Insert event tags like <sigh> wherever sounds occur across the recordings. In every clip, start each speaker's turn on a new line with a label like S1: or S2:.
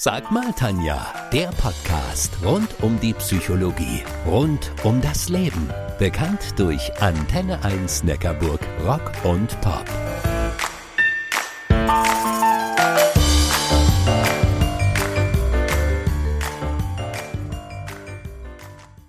S1: Sag mal, Tanja, der Podcast rund um die Psychologie, rund um das Leben. Bekannt durch Antenne 1 Neckarburg Rock und Pop.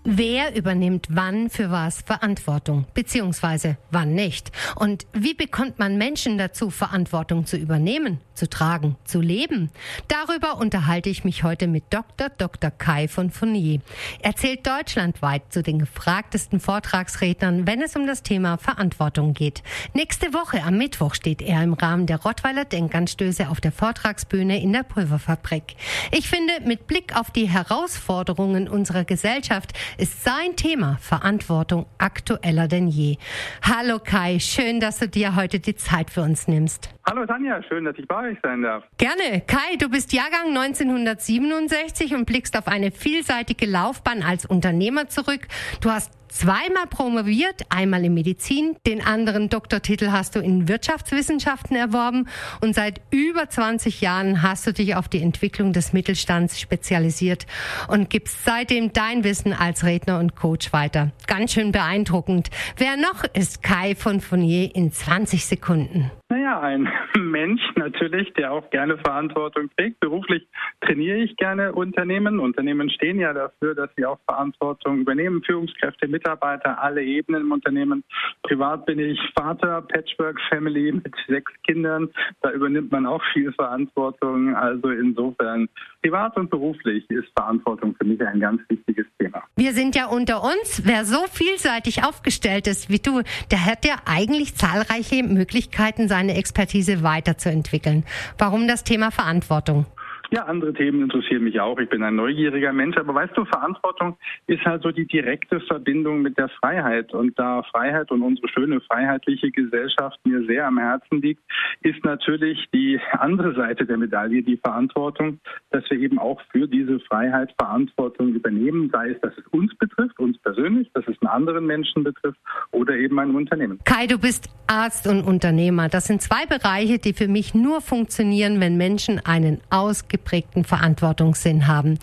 S2: Wer übernimmt wann für was Verantwortung, beziehungsweise wann nicht? Und wie bekommt man Menschen dazu, Verantwortung zu übernehmen, zu tragen, zu leben? Darüber unterhalte ich mich heute mit Dr. Dr. Kai von Fournier. Er zählt deutschlandweit zu den gefragtesten Vortragsrednern, wenn es um das Thema Verantwortung geht. Nächste Woche am Mittwoch steht er im Rahmen der Rottweiler Denkanstöße auf der Vortragsbühne in der Pulverfabrik. Ich finde, mit Blick auf die Herausforderungen unserer Gesellschaft ist sein Thema Verantwortung aktueller denn je. Hallo Kai, schön, dass du dir heute die Zeit für uns nimmst.
S3: Hallo Tanja, schön, dass ich bei euch sein darf.
S2: Gerne. Kai, du bist Jahrgang 1967 und blickst auf eine vielseitige Laufbahn als Unternehmer zurück. Du hast zweimal promoviert, einmal in Medizin, den anderen Doktortitel hast du in Wirtschaftswissenschaften erworben und seit über 20 Jahren hast du dich auf die Entwicklung des Mittelstands spezialisiert und gibst seitdem dein Wissen als Redner und Coach weiter. Ganz schön beeindruckend. Wer noch ist Kai von Fournier in 20 Sekunden?
S3: Naja, ein <laughs> Mensch natürlich, der auch gerne Verantwortung trägt. Beruflich trainiere ich gerne Unternehmen. Unternehmen stehen ja dafür, dass sie auch Verantwortung übernehmen. Führungskräfte, Mitarbeiter, alle Ebenen im Unternehmen. Privat bin ich Vater, Patchwork Family mit sechs Kindern. Da übernimmt man auch viel Verantwortung. Also insofern privat und beruflich ist Verantwortung für mich ein ganz wichtiges Thema.
S2: Wir sind ja unter uns. Wer so vielseitig aufgestellt ist wie du, der hat ja eigentlich zahlreiche Möglichkeiten, seine Expertise weiterzuentwickeln. Warum das Thema Verantwortung?
S3: Ja, andere Themen interessieren mich auch. Ich bin ein neugieriger Mensch. Aber weißt du, Verantwortung ist halt so die direkte Verbindung mit der Freiheit. Und da Freiheit und unsere schöne freiheitliche Gesellschaft mir sehr am Herzen liegt, ist natürlich die andere Seite der Medaille die Verantwortung, dass wir eben auch für diese Freiheit Verantwortung übernehmen, sei es, dass es uns betrifft, uns persönlich, dass es einen anderen Menschen betrifft oder eben ein Unternehmen.
S2: Kai, du bist Arzt und Unternehmer. Das sind zwei Bereiche, die für mich nur funktionieren, wenn Menschen einen ausgeprägten ausgeprägten Verantwortungssinn haben.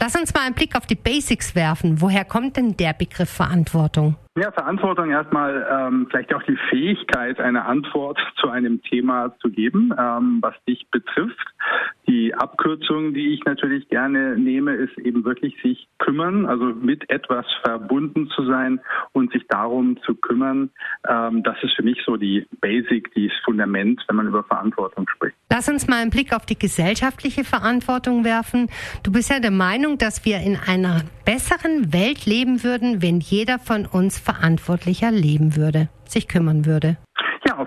S2: Lass uns mal einen Blick auf die Basics werfen. Woher kommt denn der Begriff Verantwortung?
S3: Ja, Verantwortung erstmal ähm, vielleicht auch die Fähigkeit, eine Antwort zu einem Thema zu geben, ähm, was dich betrifft. Abkürzung, die ich natürlich gerne nehme, ist eben wirklich sich kümmern, also mit etwas verbunden zu sein und sich darum zu kümmern. Ähm, das ist für mich so die Basic, die Fundament, wenn man über Verantwortung spricht.
S2: Lass uns mal einen Blick auf die gesellschaftliche Verantwortung werfen. Du bist ja der Meinung, dass wir in einer besseren Welt leben würden, wenn jeder von uns verantwortlicher leben würde, sich kümmern würde.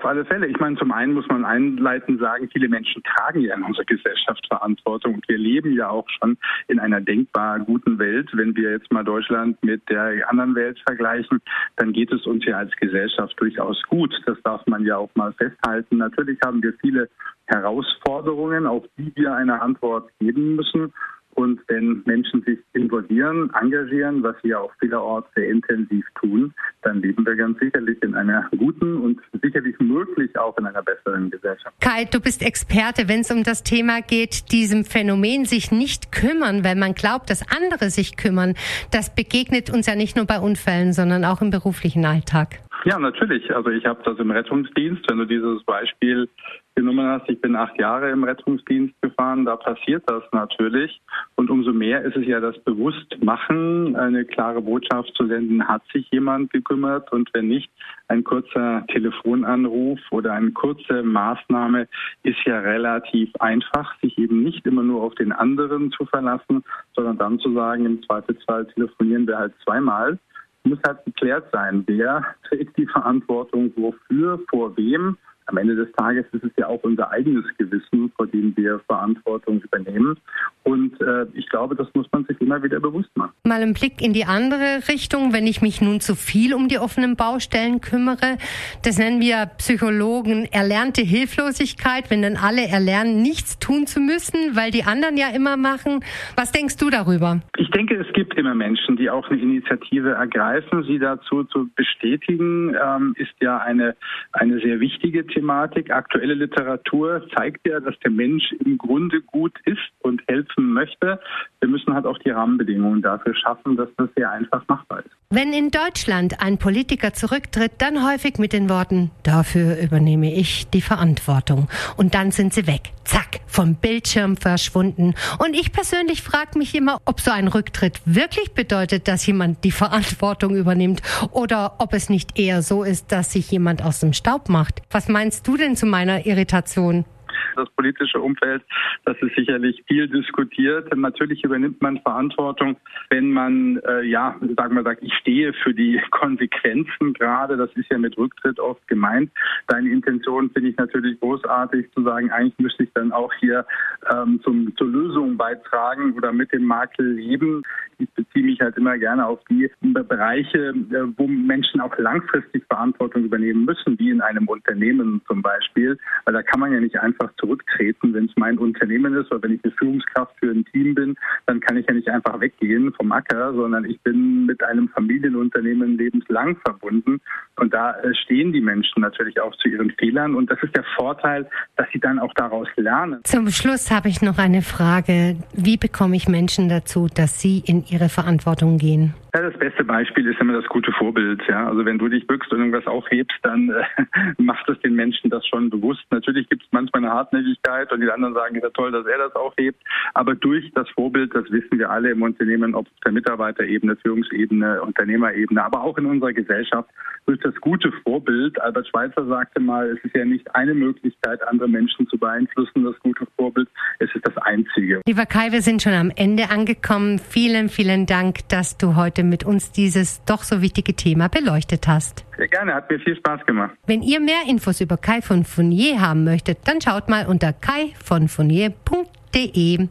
S3: Auf alle Fälle. Ich meine, zum einen muss man einleitend sagen, viele Menschen tragen ja in unserer Gesellschaft Verantwortung und wir leben ja auch schon in einer denkbar guten Welt. Wenn wir jetzt mal Deutschland mit der anderen Welt vergleichen, dann geht es uns ja als Gesellschaft durchaus gut. Das darf man ja auch mal festhalten. Natürlich haben wir viele Herausforderungen, auf die wir eine Antwort geben müssen. Und wenn Menschen sich involvieren, engagieren, was wir auch vielerorts sehr intensiv tun, dann leben wir ganz sicherlich in einer guten und sicherlich möglich auch in einer besseren Gesellschaft.
S2: Kai, du bist Experte, wenn es um das Thema geht, diesem Phänomen sich nicht kümmern, weil man glaubt, dass andere sich kümmern. Das begegnet uns ja nicht nur bei Unfällen, sondern auch im beruflichen Alltag.
S3: Ja, natürlich. Also ich habe das im Rettungsdienst, wenn du dieses Beispiel genommen hast, ich bin acht Jahre im Rettungsdienst gefahren, da passiert das natürlich. Und umso mehr ist es ja das Bewusstmachen, eine klare Botschaft zu senden, hat sich jemand gekümmert und wenn nicht, ein kurzer Telefonanruf oder eine kurze Maßnahme ist ja relativ einfach, sich eben nicht immer nur auf den anderen zu verlassen, sondern dann zu sagen, im Zweifelsfall telefonieren wir halt zweimal muss halt geklärt sein, wer <laughs> trägt die Verantwortung wofür, vor wem am Ende des Tages ist es ja auch unser eigenes Gewissen, vor dem wir Verantwortung übernehmen. Und äh, ich glaube, das muss man sich immer wieder bewusst machen.
S2: Mal ein Blick in die andere Richtung, wenn ich mich nun zu viel um die offenen Baustellen kümmere. Das nennen wir Psychologen erlernte Hilflosigkeit, wenn dann alle erlernen, nichts tun zu müssen, weil die anderen ja immer machen. Was denkst du darüber?
S3: Ich denke, es gibt immer Menschen, die auch eine Initiative ergreifen. Sie dazu zu bestätigen, ähm, ist ja eine, eine sehr wichtige Thematik Thematik. Aktuelle Literatur zeigt ja, dass der Mensch im Grunde gut ist und helfen möchte. Wir müssen halt auch die Rahmenbedingungen dafür schaffen, dass das sehr einfach machbar ist.
S2: Wenn in Deutschland ein Politiker zurücktritt, dann häufig mit den Worten, dafür übernehme ich die Verantwortung. Und dann sind sie weg. Zack, vom Bildschirm verschwunden. Und ich persönlich frage mich immer, ob so ein Rücktritt wirklich bedeutet, dass jemand die Verantwortung übernimmt oder ob es nicht eher so ist, dass sich jemand aus dem Staub macht. Was meinst du denn zu meiner Irritation?
S3: Das politische Umfeld, das ist sicherlich viel diskutiert. Natürlich übernimmt man Verantwortung, wenn man, äh, ja, sagen wir, sagt, ich stehe für die <laughs> Konsequenzen gerade. Das ist ja mit Rücktritt oft gemeint. Deine Intention finde ich natürlich großartig, zu sagen, eigentlich müsste ich dann auch hier ähm, zum, zur Lösung beitragen oder mit dem Makel leben. Ich beziehe mich halt immer gerne auf die Bereiche, äh, wo Menschen auch langfristig Verantwortung übernehmen müssen, wie in einem Unternehmen zum Beispiel. Weil da kann man ja nicht einfach zurücktreten, wenn es mein Unternehmen ist oder wenn ich eine Führungskraft für ein Team bin, dann kann ich ja nicht einfach weggehen vom Acker, sondern ich bin mit einem Familienunternehmen lebenslang verbunden. Und da äh, stehen die Menschen natürlich auch zu ihren Fehlern. Und das ist der Vorteil, dass sie dann auch daraus lernen.
S2: Zum Schluss habe ich noch eine Frage. Wie bekomme ich Menschen dazu, dass sie in ihre Verantwortung gehen?
S3: Ja, das beste Beispiel ist immer das gute Vorbild. Ja, also wenn du dich bückst und irgendwas aufhebst, dann äh, <laughs> macht es den Menschen das schon bewusst. Natürlich gibt es manchmal eine Hartnäckigkeit und die anderen sagen, ist ja toll, dass er das aufhebt. Aber durch das Vorbild, das wissen wir alle im Unternehmen, ob auf der Mitarbeiterebene, Führungsebene, Unternehmerebene, aber auch in unserer Gesellschaft, durch das gute Vorbild. Albert Schweitzer sagte mal, es ist ja nicht eine Möglichkeit, andere Menschen zu beeinflussen, das gute Vorbild. Es ist das einzige.
S2: Lieber Kai, wir sind schon am Ende angekommen. Vielen, vielen Dank, dass du heute heute mit uns dieses doch so wichtige Thema beleuchtet hast.
S3: Sehr gerne, hat mir viel Spaß gemacht.
S2: Wenn ihr mehr Infos über Kai von Fournier haben möchtet, dann schaut mal unter kaivonfournier.de.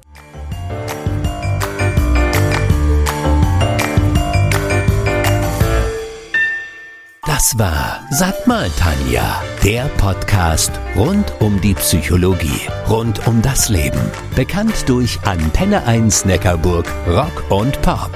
S1: Das war Sag mal Tanja, der Podcast rund um die Psychologie, rund um das Leben. Bekannt durch Antenne 1 Neckarburg, Rock und Pop.